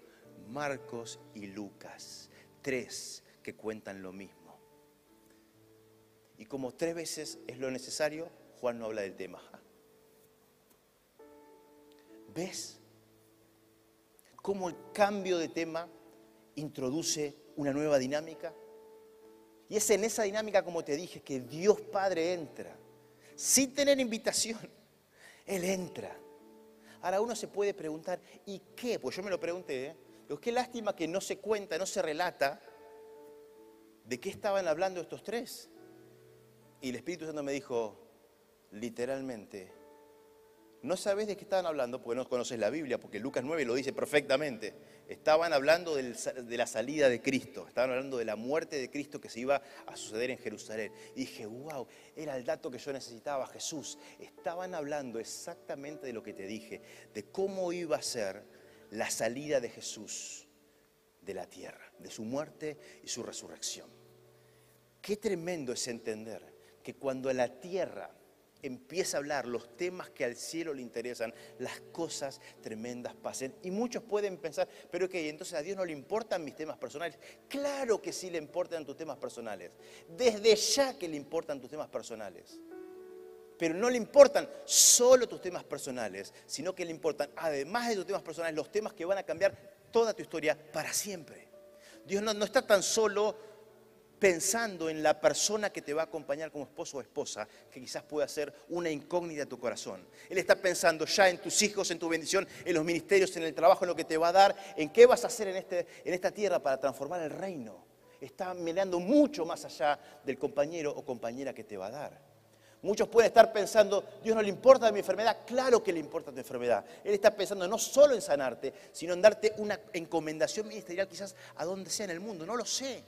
Marcos y Lucas. Tres que cuentan lo mismo. Y como tres veces es lo necesario, Juan no habla del tema. ¿Ves? Cómo el cambio de tema introduce una nueva dinámica. Y es en esa dinámica, como te dije, que Dios Padre entra, sin tener invitación. Él entra. Ahora uno se puede preguntar, ¿y qué? Pues yo me lo pregunté, ¿eh? qué lástima que no se cuenta, no se relata de qué estaban hablando estos tres. Y el Espíritu Santo me dijo, literalmente, no sabes de qué estaban hablando porque no conoces la Biblia, porque Lucas 9 lo dice perfectamente. Estaban hablando de la salida de Cristo, estaban hablando de la muerte de Cristo que se iba a suceder en Jerusalén. Y dije, wow, era el dato que yo necesitaba, Jesús. Estaban hablando exactamente de lo que te dije, de cómo iba a ser la salida de Jesús de la tierra, de su muerte y su resurrección. Qué tremendo es entender que cuando la tierra empieza a hablar los temas que al cielo le interesan, las cosas tremendas pasen. Y muchos pueden pensar, pero que entonces a Dios no le importan mis temas personales. Claro que sí le importan tus temas personales. Desde ya que le importan tus temas personales. Pero no le importan solo tus temas personales, sino que le importan, además de tus temas personales, los temas que van a cambiar toda tu historia para siempre. Dios no, no está tan solo pensando en la persona que te va a acompañar como esposo o esposa, que quizás pueda ser una incógnita de tu corazón. Él está pensando ya en tus hijos, en tu bendición, en los ministerios, en el trabajo, en lo que te va a dar, en qué vas a hacer en, este, en esta tierra para transformar el reino. Está mirando mucho más allá del compañero o compañera que te va a dar. Muchos pueden estar pensando, Dios no le importa mi enfermedad. Claro que le importa tu enfermedad. Él está pensando no solo en sanarte, sino en darte una encomendación ministerial quizás a donde sea en el mundo. No lo sé.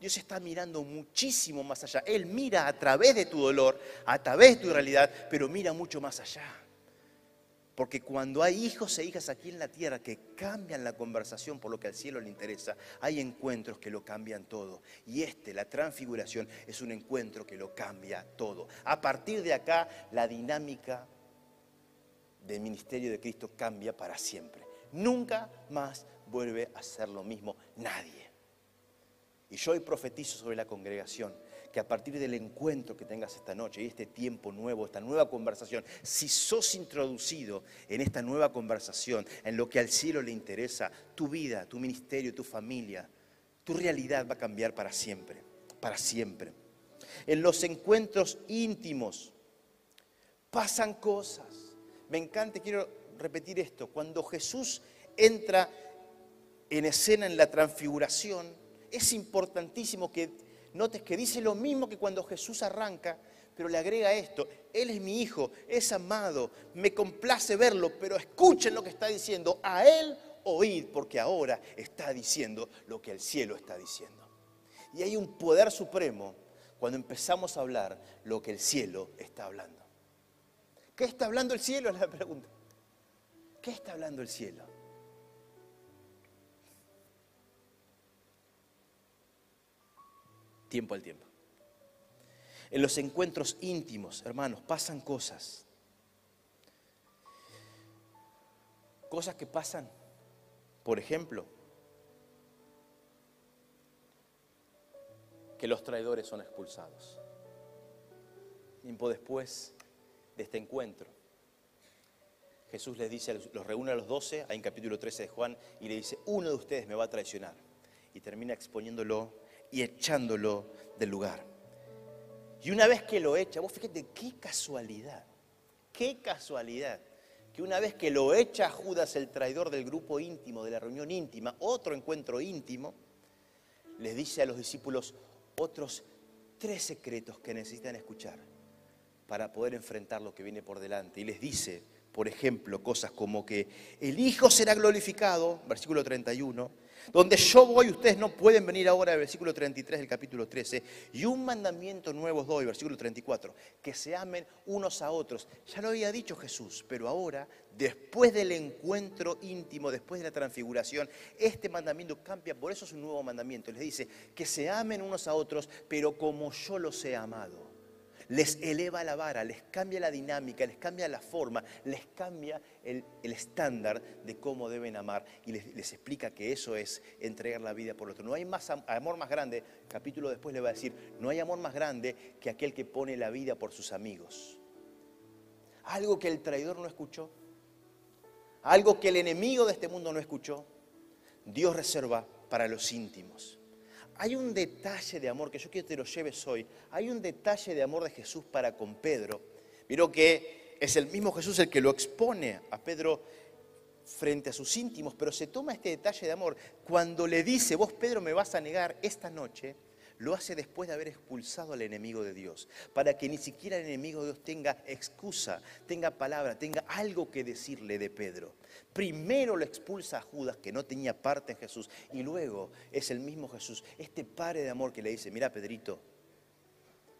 Dios está mirando muchísimo más allá. Él mira a través de tu dolor, a través de tu realidad, pero mira mucho más allá. Porque cuando hay hijos e hijas aquí en la tierra que cambian la conversación por lo que al cielo le interesa, hay encuentros que lo cambian todo. Y este, la transfiguración, es un encuentro que lo cambia todo. A partir de acá, la dinámica del ministerio de Cristo cambia para siempre. Nunca más vuelve a ser lo mismo nadie. Y yo hoy profetizo sobre la congregación que a partir del encuentro que tengas esta noche y este tiempo nuevo, esta nueva conversación, si sos introducido en esta nueva conversación, en lo que al cielo le interesa, tu vida, tu ministerio, tu familia, tu realidad va a cambiar para siempre, para siempre. En los encuentros íntimos pasan cosas. Me encanta, quiero repetir esto, cuando Jesús entra en escena en la transfiguración, es importantísimo que notes que dice lo mismo que cuando Jesús arranca, pero le agrega esto, Él es mi hijo, es amado, me complace verlo, pero escuchen lo que está diciendo, a Él oíd, porque ahora está diciendo lo que el cielo está diciendo. Y hay un poder supremo cuando empezamos a hablar lo que el cielo está hablando. ¿Qué está hablando el cielo? Es la pregunta. ¿Qué está hablando el cielo? Tiempo al tiempo. En los encuentros íntimos, hermanos, pasan cosas. Cosas que pasan, por ejemplo, que los traidores son expulsados. Tiempo después de este encuentro, Jesús les dice, los reúne a los doce, ahí en capítulo 13 de Juan, y le dice, uno de ustedes me va a traicionar. Y termina exponiéndolo y echándolo del lugar. Y una vez que lo echa, vos fíjate qué casualidad, qué casualidad, que una vez que lo echa Judas, el traidor del grupo íntimo, de la reunión íntima, otro encuentro íntimo, les dice a los discípulos otros tres secretos que necesitan escuchar para poder enfrentar lo que viene por delante. Y les dice, por ejemplo, cosas como que el Hijo será glorificado, versículo 31, donde yo voy, ustedes no pueden venir ahora, versículo 33 del capítulo 13, y un mandamiento nuevo os doy, versículo 34, que se amen unos a otros. Ya lo había dicho Jesús, pero ahora, después del encuentro íntimo, después de la transfiguración, este mandamiento cambia, por eso es un nuevo mandamiento. Les dice que se amen unos a otros, pero como yo los he amado les eleva la vara, les cambia la dinámica, les cambia la forma, les cambia el, estándar de cómo deben amar y les, explica que eso es entregar la vida por otro. No hay más amor más grande, capítulo después le va a decir, no hay amor más grande que aquel que pone la vida por sus amigos. Algo que el traidor no escuchó, algo que el enemigo de este mundo no escuchó, Dios reserva para los íntimos hay un detalle de amor que yo quiero que te lo lleves hoy. Hay un detalle de amor de Jesús para con Pedro. Miro que es el mismo Jesús el que lo expone a Pedro frente a sus íntimos, pero se toma este detalle de amor. Cuando le dice, vos Pedro me vas a negar esta noche, lo hace después de haber expulsado al enemigo de Dios, para que ni siquiera el enemigo de Dios tenga excusa, tenga palabra, tenga algo que decirle de Pedro. Primero lo expulsa a Judas, que no tenía parte en Jesús, y luego es el mismo Jesús, este padre de amor que le dice, mira Pedrito,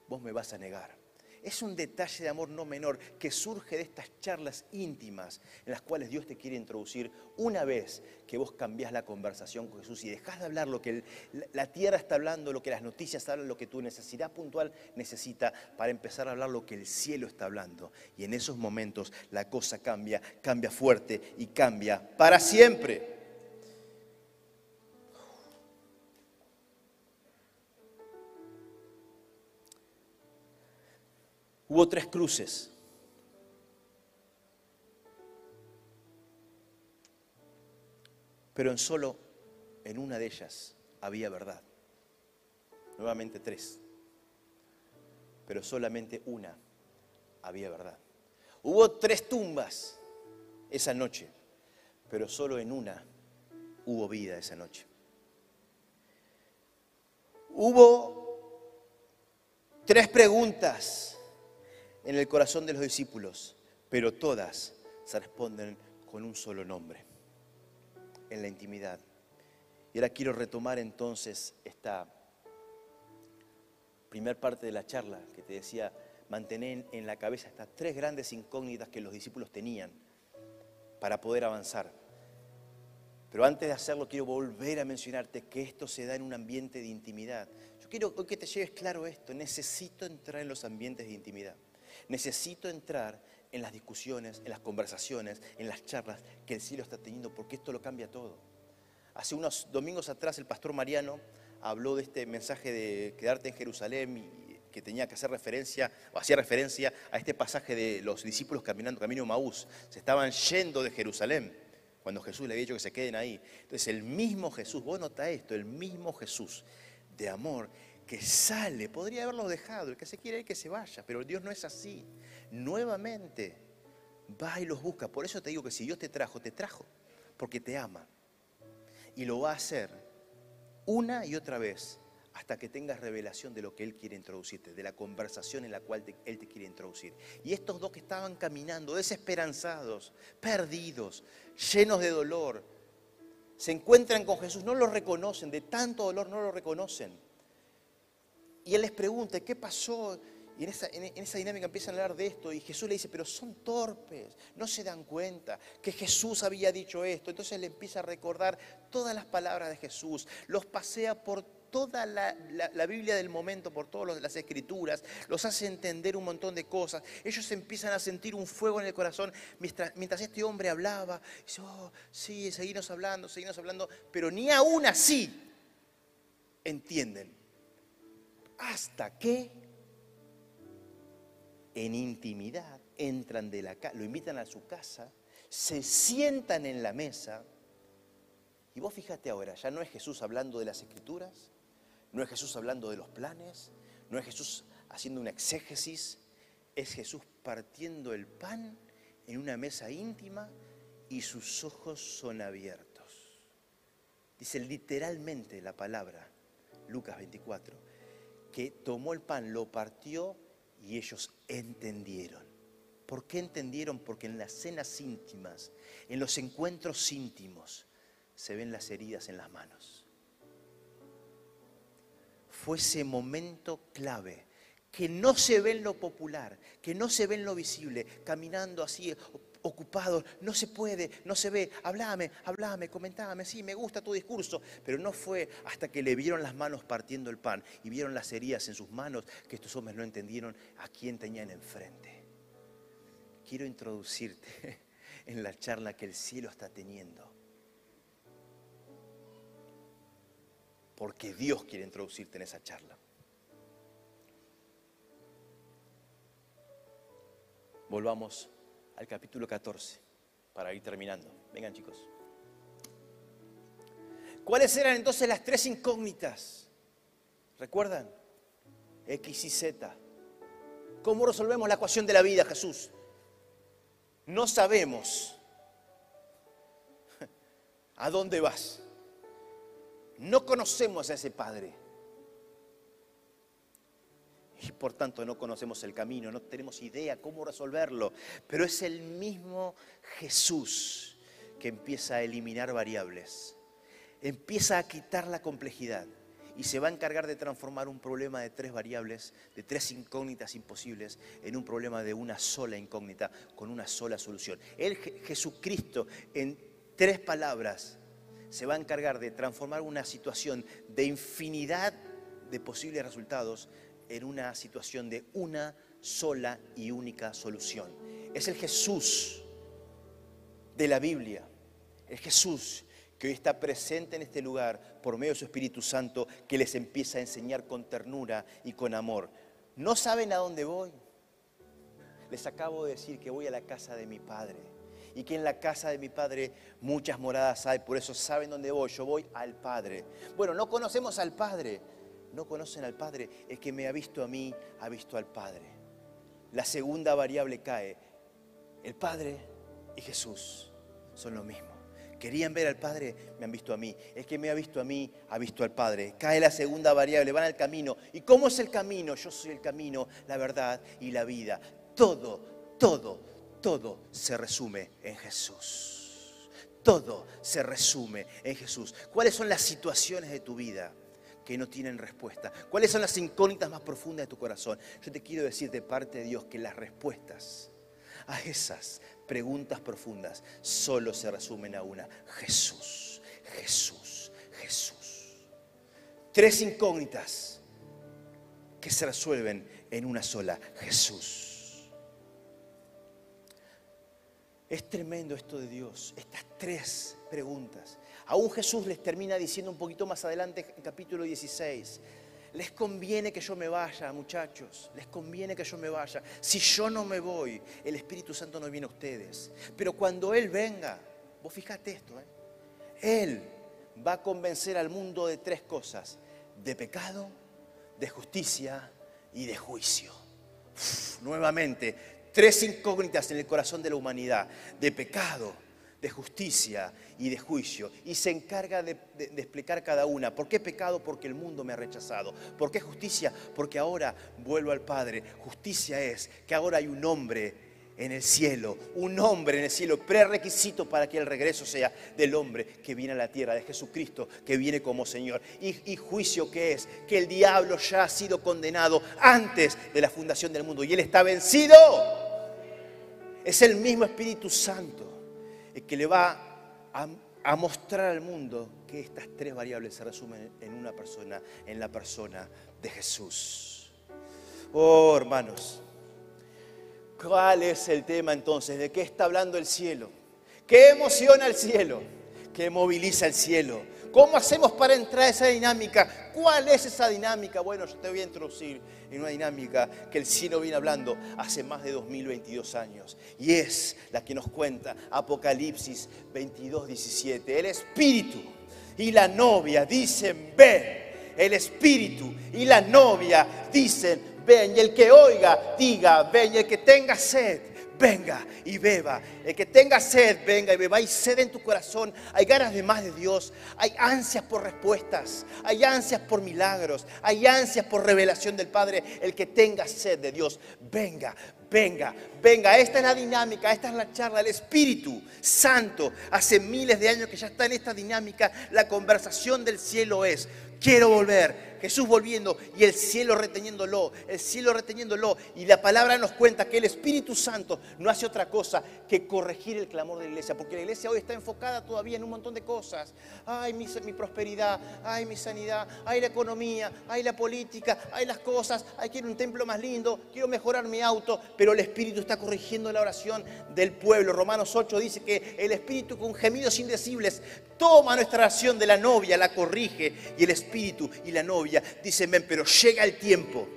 vos me vas a negar. Es un detalle de amor no menor que surge de estas charlas íntimas en las cuales Dios te quiere introducir una vez que vos cambiás la conversación con Jesús y dejás de hablar lo que la tierra está hablando, lo que las noticias hablan, lo que tu necesidad puntual necesita para empezar a hablar lo que el cielo está hablando. Y en esos momentos la cosa cambia, cambia fuerte y cambia para siempre. Hubo tres cruces. Pero en solo en una de ellas había verdad. Nuevamente tres. Pero solamente una había verdad. Hubo tres tumbas esa noche, pero solo en una hubo vida esa noche. Hubo tres preguntas en el corazón de los discípulos, pero todas se responden con un solo nombre, en la intimidad. Y ahora quiero retomar entonces esta primer parte de la charla que te decía, mantener en la cabeza estas tres grandes incógnitas que los discípulos tenían para poder avanzar. Pero antes de hacerlo, quiero volver a mencionarte que esto se da en un ambiente de intimidad. Yo quiero que te lleves claro esto, necesito entrar en los ambientes de intimidad. Necesito entrar en las discusiones, en las conversaciones, en las charlas que el cielo está teniendo, porque esto lo cambia todo. Hace unos domingos atrás el pastor Mariano habló de este mensaje de quedarte en Jerusalén y que tenía que hacer referencia, o hacía referencia a este pasaje de los discípulos caminando camino a Maús. Se estaban yendo de Jerusalén cuando Jesús le había dicho que se queden ahí. Entonces el mismo Jesús, vos nota esto, el mismo Jesús de amor que sale, podría haberlo dejado, el que se quiere ir que se vaya, pero Dios no es así. Nuevamente va y los busca. Por eso te digo que si Dios te trajo, te trajo, porque te ama. Y lo va a hacer una y otra vez hasta que tengas revelación de lo que Él quiere introducirte, de la conversación en la cual Él te quiere introducir. Y estos dos que estaban caminando, desesperanzados, perdidos, llenos de dolor, se encuentran con Jesús, no lo reconocen, de tanto dolor no lo reconocen. Y él les pregunta, ¿qué pasó? Y en esa, en esa, dinámica empiezan a hablar de esto y Jesús le dice, pero son torpes, no se dan cuenta que Jesús había dicho esto. Entonces le empieza a recordar todas las palabras de Jesús, los pasea por toda la, Biblia del momento, por todas las escrituras, los hace entender un montón de cosas. Ellos empiezan a sentir un fuego en el corazón mientras, mientras este hombre hablaba. Dice, oh, sí, seguimos hablando, seguimos hablando, pero ni aún así entienden. Hasta que en intimidad entran de la lo invitan a su casa, se sientan en la mesa. Y vos fíjate ahora, ya no es Jesús hablando de las escrituras, no es Jesús hablando de los planes, no es Jesús haciendo una exégesis, es Jesús partiendo el pan en una mesa íntima y sus ojos son abiertos. Dice literalmente la palabra, Lucas 24, que tomó el pan, lo partió y ellos entendieron. ¿Por qué entendieron? Porque en las cenas íntimas, en los encuentros íntimos, se ven las heridas en las manos fue ese momento clave que no se ve en lo popular, que no se ve en lo visible, caminando así ocupados, no se puede, no se ve, hablame, hablame, comentame, sí, me gusta tu discurso, pero no fue hasta que le vieron las manos partiendo el pan y vieron las heridas en sus manos que estos hombres no entendieron a quién tenían enfrente. Quiero introducirte en la charla que el cielo está teniendo porque Dios quiere introducirte en esa charla. Volvamos al capítulo 14 para ir terminando. Vengan chicos. ¿Cuáles eran entonces las tres incógnitas? ¿Recuerdan? X y Z. ¿Cómo resolvemos la ecuación de la vida, Jesús? No sabemos. ¿A dónde vas? No conocemos a ese Padre. Y por tanto no conocemos el camino, no tenemos idea cómo resolverlo. Pero es el mismo Jesús que empieza a eliminar variables, empieza a quitar la complejidad y se va a encargar de transformar un problema de tres variables, de tres incógnitas imposibles, en un problema de una sola incógnita, con una sola solución. Él, Jesucristo, en tres palabras, se va a encargar de transformar una situación de infinidad de posibles resultados en una situación de una sola y única solución. Es el Jesús de la Biblia, el Jesús que hoy está presente en este lugar por medio de su Espíritu Santo, que les empieza a enseñar con ternura y con amor. ¿No saben a dónde voy? Les acabo de decir que voy a la casa de mi Padre y que en la casa de mi Padre muchas moradas hay, por eso saben dónde voy, yo voy al Padre. Bueno, no conocemos al Padre, no conocen al Padre, es que me ha visto a mí, ha visto al Padre. La segunda variable cae, el Padre y Jesús son lo mismo. Querían ver al Padre, me han visto a mí. Es que me ha visto a mí, ha visto al Padre. Cae la segunda variable, van al camino. ¿Y cómo es el camino? Yo soy el camino, la verdad y la vida. Todo, todo, todo se resume en Jesús. Todo se resume en Jesús. ¿Cuáles son las situaciones de tu vida que no tienen respuesta? ¿Cuáles son las incógnitas más profundas de tu corazón? Yo te quiero decir de parte de Dios que las respuestas a esas preguntas profundas solo se resumen a una. Jesús, Jesús, Jesús. Tres incógnitas que se resuelven en una sola. Jesús. Es tremendo esto de Dios, estas tres preguntas. Aún Jesús les termina diciendo un poquito más adelante en capítulo 16, les conviene que yo me vaya, muchachos, les conviene que yo me vaya. Si yo no me voy, el Espíritu Santo no viene a ustedes. Pero cuando Él venga, vos fíjate esto, ¿eh? Él va a convencer al mundo de tres cosas, de pecado, de justicia y de juicio. nuevamente, Tres incógnitas en el corazón de la humanidad, de pecado, de justicia y de juicio. Y se encarga de, explicar cada una. ¿Por qué pecado? Porque el mundo me ha rechazado. ¿Por qué justicia? Porque ahora vuelvo al Padre. Justicia es que ahora hay un hombre en el cielo, un hombre en el cielo, prerequisito para que el regreso sea del hombre que viene a la tierra, de Jesucristo que viene como Señor. Y, juicio que es que el diablo ya ha sido condenado antes de la fundación del mundo y él está vencido. Es el mismo Espíritu Santo que le va a, a mostrar al mundo que estas tres variables se resumen en una persona, en la persona de Jesús. Oh, hermanos. ¿Cuál es el tema entonces? ¿De qué está hablando el cielo? ¿Qué emociona el cielo? ¿Qué moviliza el cielo? ¿Cómo hacemos para entrar a esa dinámica? ¿Cuál es esa dinámica? Bueno, yo te voy a introducir en una dinámica que el cielo viene hablando hace más de 2022 años. Y es la que nos cuenta Apocalipsis 22, 17. El Espíritu y la novia dicen, ven. El Espíritu y la novia dicen, ven. Y el que oiga, diga, ven. Y el que tenga sed, venga y beba. El que tenga sed, venga y beba. Hay sed en tu corazón, hay ganas de más de Dios, hay ansias por respuestas, hay ansias por milagros, hay ansias por revelación del Padre. El que tenga sed de Dios, venga, venga, venga. Esta es la dinámica, esta es la charla. El Espíritu Santo, hace miles de años que ya está en esta dinámica, la conversación del cielo es, quiero volver Jesús volviendo y el cielo reteniéndolo, el cielo reteniéndolo. Y la palabra nos cuenta que el Espíritu Santo no hace otra cosa que corregir el clamor de la iglesia, porque la iglesia hoy está enfocada todavía en un montón de cosas. Ay, mi, prosperidad, ay, mi sanidad, ay, la economía, ay, la política, ay, las cosas, ay, quiero un templo más lindo, quiero mejorar mi auto, pero el Espíritu está corrigiendo la oración del pueblo. Romanos 8 dice que el Espíritu con gemidos indecibles toma nuestra oración de la novia, la corrige y el Espíritu y la novia dicen, ven, pero llega el tiempo,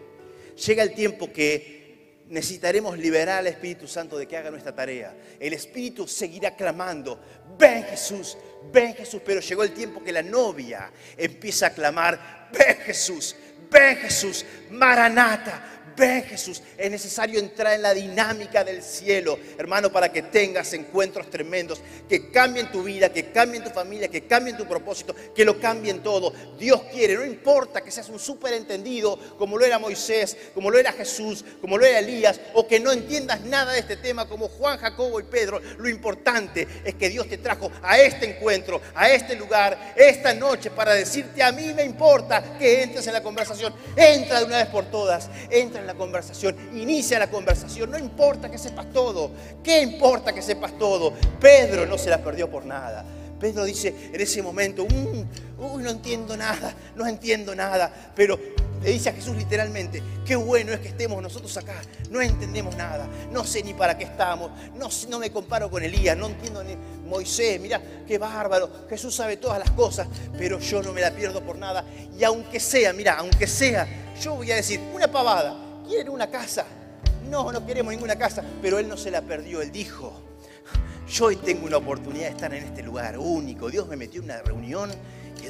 llega el tiempo que necesitaremos liberar al Espíritu Santo de que haga nuestra tarea. El Espíritu seguirá clamando, ven Jesús, ven Jesús, pero llegó el tiempo que la novia empieza a clamar, ven Jesús, ven Jesús, Maranata, Ven Jesús, es necesario entrar en la dinámica del cielo, hermano, para que tengas encuentros tremendos, que cambien tu vida, que cambien tu familia, que cambien tu propósito, que lo cambien todo. Dios quiere, no importa que seas un superentendido como lo era Moisés, como lo era Jesús, como lo era Elías, o que no entiendas nada de este tema como Juan, Jacobo y Pedro. Lo importante es que Dios te trajo a este encuentro, a este lugar, esta noche, para decirte, a mí me importa que entres en la conversación. Entra de una vez por todas, entra en la conversación, inicia la conversación, no importa que sepas todo, ¿qué importa que sepas todo? Pedro no se la perdió por nada. Pedro dice en ese momento, mm, uy, no entiendo nada, no entiendo nada, pero le dice a Jesús literalmente, qué bueno es que estemos nosotros acá, no entendemos nada, no sé ni para qué estamos, no, no me comparo con Elías, no entiendo ni Moisés, mira qué bárbaro, Jesús sabe todas las cosas, pero yo no me la pierdo por nada. Y aunque sea, mira, aunque sea, yo voy a decir una pavada, ¿Quieren una casa? No, no queremos ninguna casa, pero él no se la perdió, él dijo, yo hoy tengo una oportunidad de estar en este lugar único, Dios me metió en una reunión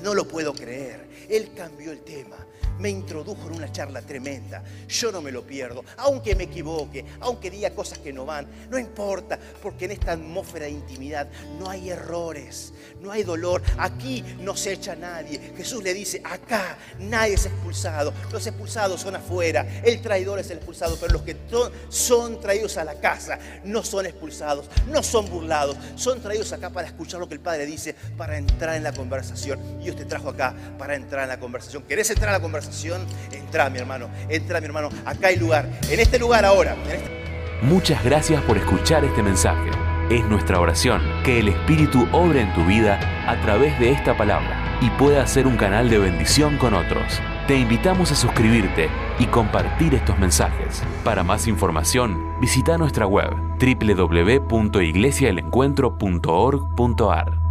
no lo puedo creer, él cambió el tema me introdujo en una charla tremenda. Yo no me lo pierdo, aunque me equivoque, aunque diga cosas que no van, no importa, porque en esta atmósfera de intimidad no hay errores, no hay dolor. Aquí no se echa nadie. Jesús le dice, acá nadie es expulsado. Los expulsados son afuera, el traidor es el expulsado, pero los que son traídos a la casa no son expulsados, no son burlados, son traídos acá para escuchar lo que el Padre dice, para entrar en la conversación. Dios te trajo acá para entrar en la conversación. ¿Querés entrar a la conversación? entra mi hermano, entra mi hermano, acá hay lugar, en este lugar ahora. Este Muchas gracias por escuchar este mensaje. Es nuestra oración que el Espíritu obre en tu vida a través de esta palabra y pueda ser un canal de bendición con otros. Te invitamos a suscribirte y compartir estos mensajes. Para más información, visita nuestra web www.iglesiaelencuentro.org.ar.